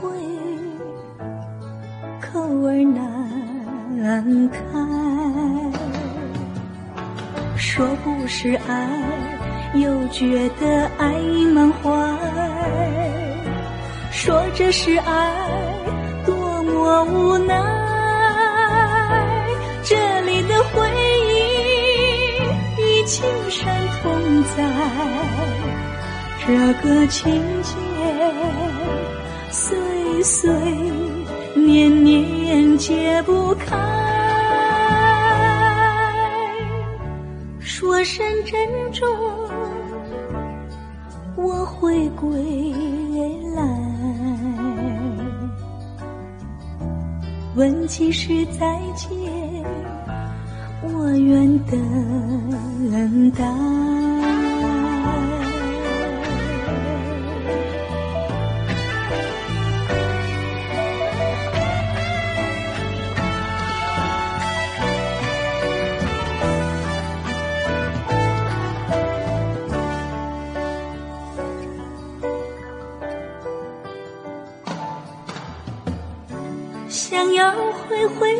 会，口儿难开。说不是爱，又觉得爱满怀；说这是爱，多么无奈。这里的回忆与青山同在，这个情节似岁年年解不开。说声珍重，我会归来。问几时再见？我愿等待。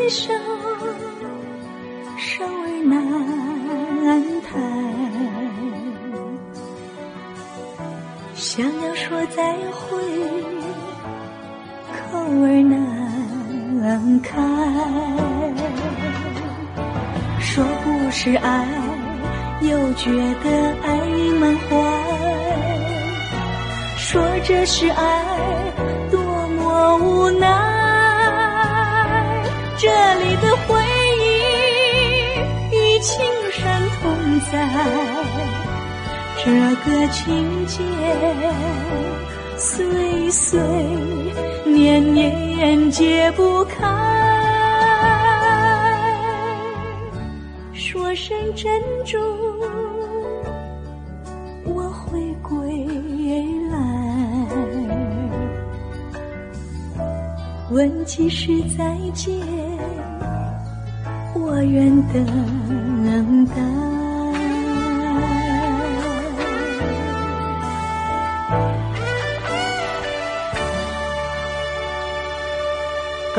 挥挥手。难抬，想要说再会，口儿难开。说不是爱，又觉得爱满怀。说这是爱，在这个情节，岁岁年年解不开。说声珍重，我会归来。问几时再见，我愿等待。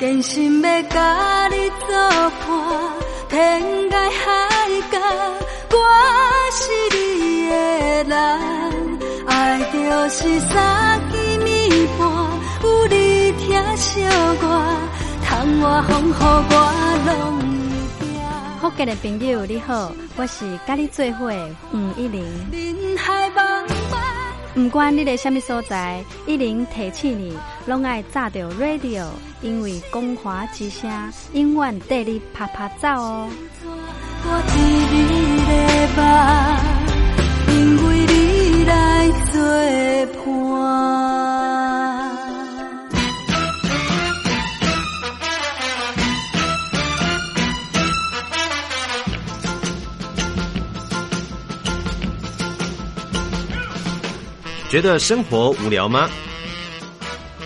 真心要甲你作伴，天涯海角，我是你的人。爱就是三更暝半，有你听小歌，窗外风雨我拢会惊。福建的朋友你好，我是甲你做伙吴一玲。人海茫茫。不管你在什么所在，一玲提起你，拢爱炸着 radio，因为光华之声永远带你啪啪走哦。因为你来作伴。觉得生活无聊吗？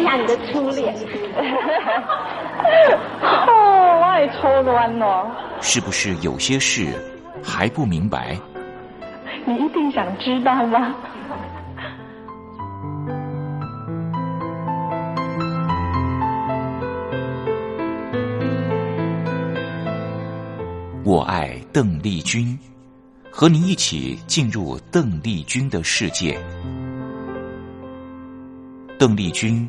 一下你的初恋。哦，我也初恋哦。是不是有些事还不明白？你一定想知道吗？我爱邓丽君，和您一起进入邓丽君的世界。邓丽君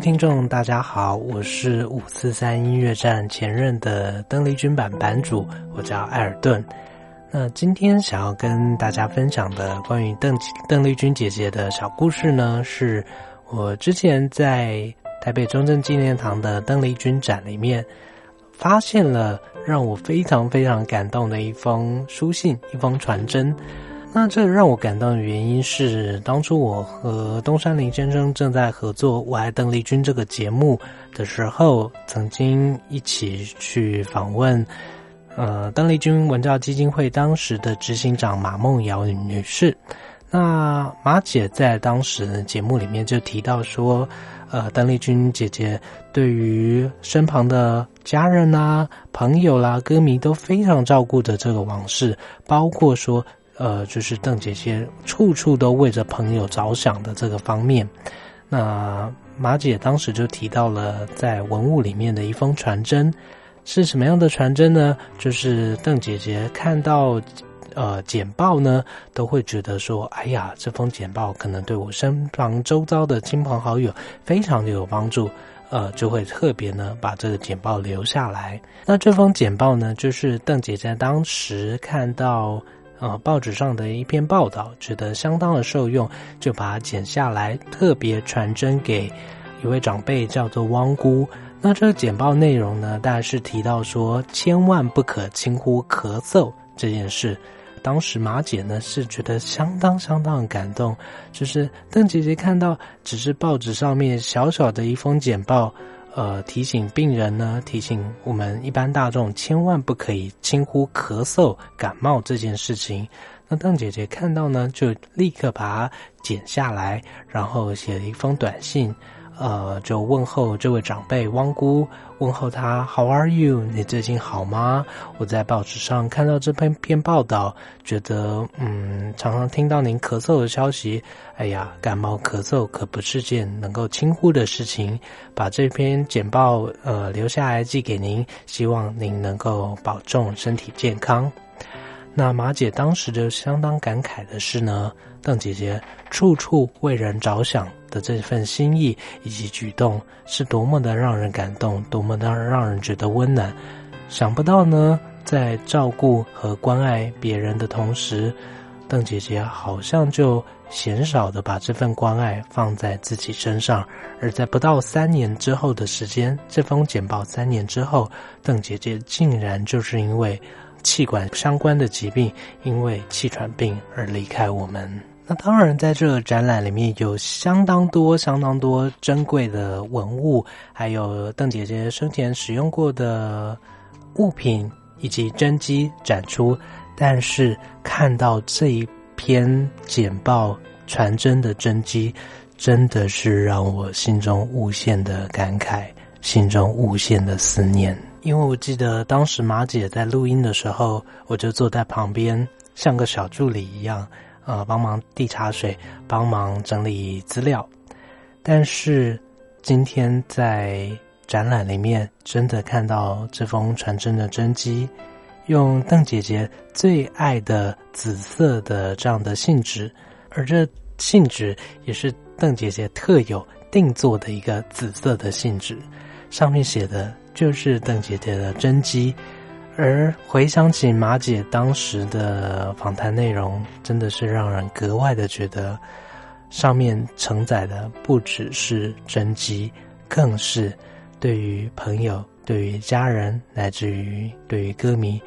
听众，大家好，我是五四三音乐站前任的邓丽君版版主，我叫艾尔顿。那今天想要跟大家分享的关于邓邓丽君姐姐的小故事呢，是我之前在台北中正纪念堂的邓丽君展里面，发现了让我非常非常感动的一封书信，一封传真。那这让我感动的原因是，当初我和东山林先生正在合作《我爱邓丽君》这个节目的时候，曾经一起去访问，呃，邓丽君文教基金会当时的执行长马梦瑶女士。那马姐在当时节目里面就提到说，呃，邓丽君姐姐对于身旁的家人啦、朋友啦、歌迷都非常照顾的这个往事，包括说。呃，就是邓姐姐处处都为着朋友着想的这个方面，那马姐当时就提到了在文物里面的一封传真，是什么样的传真呢？就是邓姐姐看到呃简报呢，都会觉得说，哎呀，这封简报可能对我身旁周遭的亲朋好友非常的有帮助，呃，就会特别呢把这个简报留下来。那这封简报呢，就是邓姐姐当时看到。呃，报纸上的一篇报道，觉得相当的受用，就把它剪下来，特别传真给一位长辈，叫做汪姑。那这个简报内容呢，大概是提到说，千万不可轻忽咳嗽这件事。当时马姐呢是觉得相当相当的感动，就是邓姐姐看到只是报纸上面小小的一封简报。呃，提醒病人呢，提醒我们一般大众，千万不可以轻呼咳嗽、感冒这件事情。那邓姐姐看到呢，就立刻把它剪下来，然后写了一封短信。呃，就问候这位长辈汪姑，问候他 How are you？你最近好吗？我在报纸上看到这篇篇报道，觉得嗯，常常听到您咳嗽的消息。哎呀，感冒咳嗽可不是件能够轻忽的事情。把这篇简报呃留下来寄给您，希望您能够保重身体健康。那马姐当时就相当感慨的是呢，邓姐姐处处为人着想。的这份心意以及举动是多么的让人感动，多么的让人觉得温暖。想不到呢，在照顾和关爱别人的同时，邓姐姐好像就鲜少的把这份关爱放在自己身上。而在不到三年之后的时间，这封简报三年之后，邓姐姐竟然就是因为气管相关的疾病，因为气喘病而离开我们。那当然，在这个展览里面有相当多、相当多珍贵的文物，还有邓姐姐生前使用过的物品以及真迹展出。但是看到这一篇简报传真的真迹，真的是让我心中无限的感慨，心中无限的思念。因为我记得当时马姐在录音的时候，我就坐在旁边，像个小助理一样。呃，帮忙递茶水，帮忙整理资料。但是今天在展览里面，真的看到这封传真的真迹，用邓姐姐最爱的紫色的这样的信纸，而这信纸也是邓姐姐特有定做的一个紫色的信纸，上面写的就是邓姐姐的真迹。而回想起马姐当时的访谈内容，真的是让人格外的觉得，上面承载的不只是真迹，更是对于朋友、对于家人，乃至于对于歌迷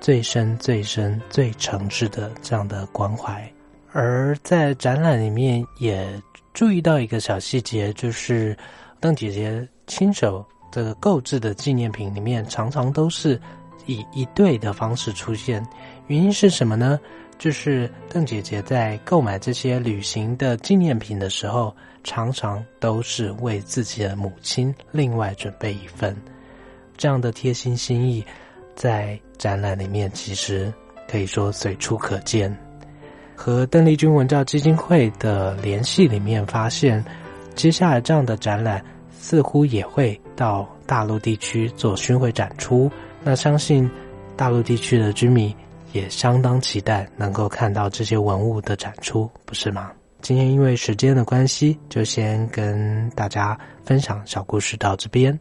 最深、最深、最诚挚的这样的关怀。而在展览里面也注意到一个小细节，就是邓姐姐亲手这个购置的纪念品里面，常常都是。以一对的方式出现，原因是什么呢？就是邓姐姐在购买这些旅行的纪念品的时候，常常都是为自己的母亲另外准备一份。这样的贴心心意，在展览里面其实可以说随处可见。和邓丽君文教基金会的联系里面发现，接下来这样的展览似乎也会到大陆地区做巡回展出。那相信大陆地区的居民也相当期待能够看到这些文物的展出，不是吗？今天因为时间的关系，就先跟大家分享小故事到这边。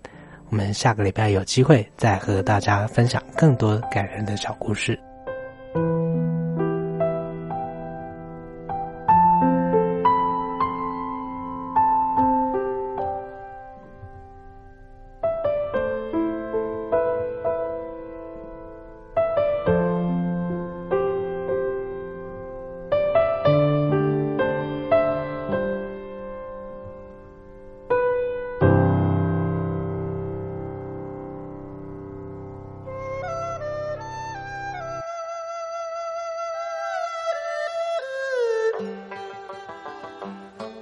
我们下个礼拜有机会再和大家分享更多感人的小故事。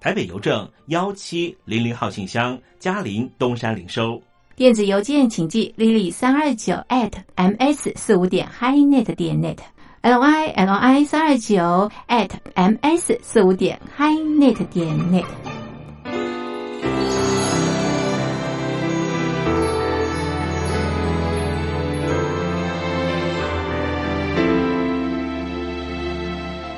台北邮政幺七零零号信箱，嘉陵东山零收。电子邮件请寄 lily 三二九 at ms 四五点 highnet 点 net，l i l i 三二九 at ms 四五点 highnet 点 net。